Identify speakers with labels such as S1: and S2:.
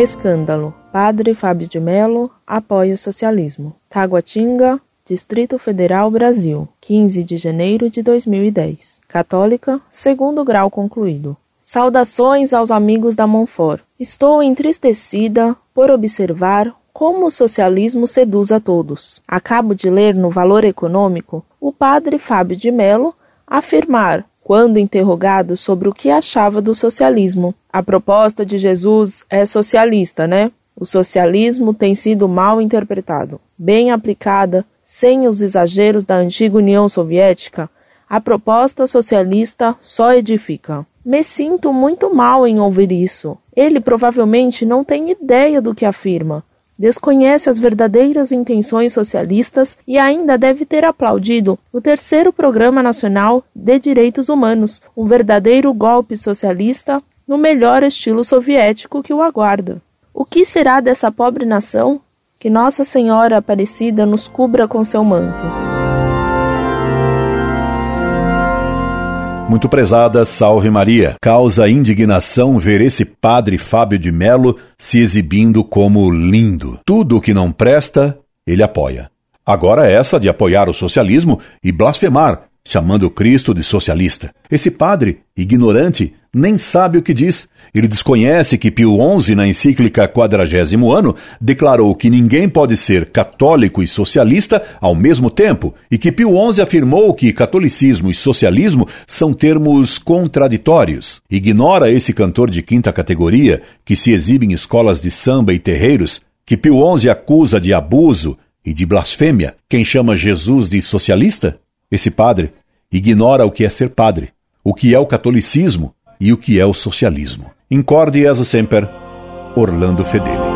S1: Escândalo. Padre Fábio de Mello apoia o socialismo. Taguatinga, Distrito Federal, Brasil. 15 de janeiro de 2010. Católica, segundo grau concluído. Saudações aos amigos da Monfort. Estou entristecida por observar como o socialismo seduz a todos. Acabo de ler no Valor Econômico o padre Fábio de Mello afirmar quando interrogado sobre o que achava do socialismo. A proposta de Jesus é socialista, né? O socialismo tem sido mal interpretado. Bem aplicada, sem os exageros da antiga União Soviética, a proposta socialista só edifica. Me sinto muito mal em ouvir isso. Ele provavelmente não tem ideia do que afirma desconhece as verdadeiras intenções socialistas e ainda deve ter aplaudido o terceiro Programa Nacional de Direitos Humanos, um verdadeiro golpe socialista no melhor estilo soviético que o aguarda. O que será dessa pobre nação? Que Nossa Senhora Aparecida nos cubra com seu manto.
S2: Muito prezada, salve Maria. Causa indignação ver esse padre Fábio de Melo se exibindo como lindo. Tudo o que não presta, ele apoia. Agora essa de apoiar o socialismo e blasfemar, chamando Cristo de socialista. Esse padre, ignorante, nem sabe o que diz. Ele desconhece que Pio XI, na encíclica Quadragésimo Ano, declarou que ninguém pode ser católico e socialista ao mesmo tempo, e que Pio XI afirmou que catolicismo e socialismo são termos contraditórios. Ignora esse cantor de quinta categoria, que se exibe em escolas de samba e terreiros, que Pio XI acusa de abuso e de blasfêmia quem chama Jesus de socialista? Esse padre ignora o que é ser padre, o que é o catolicismo e o que é o socialismo. Incorde e sempre, Orlando Fedeli.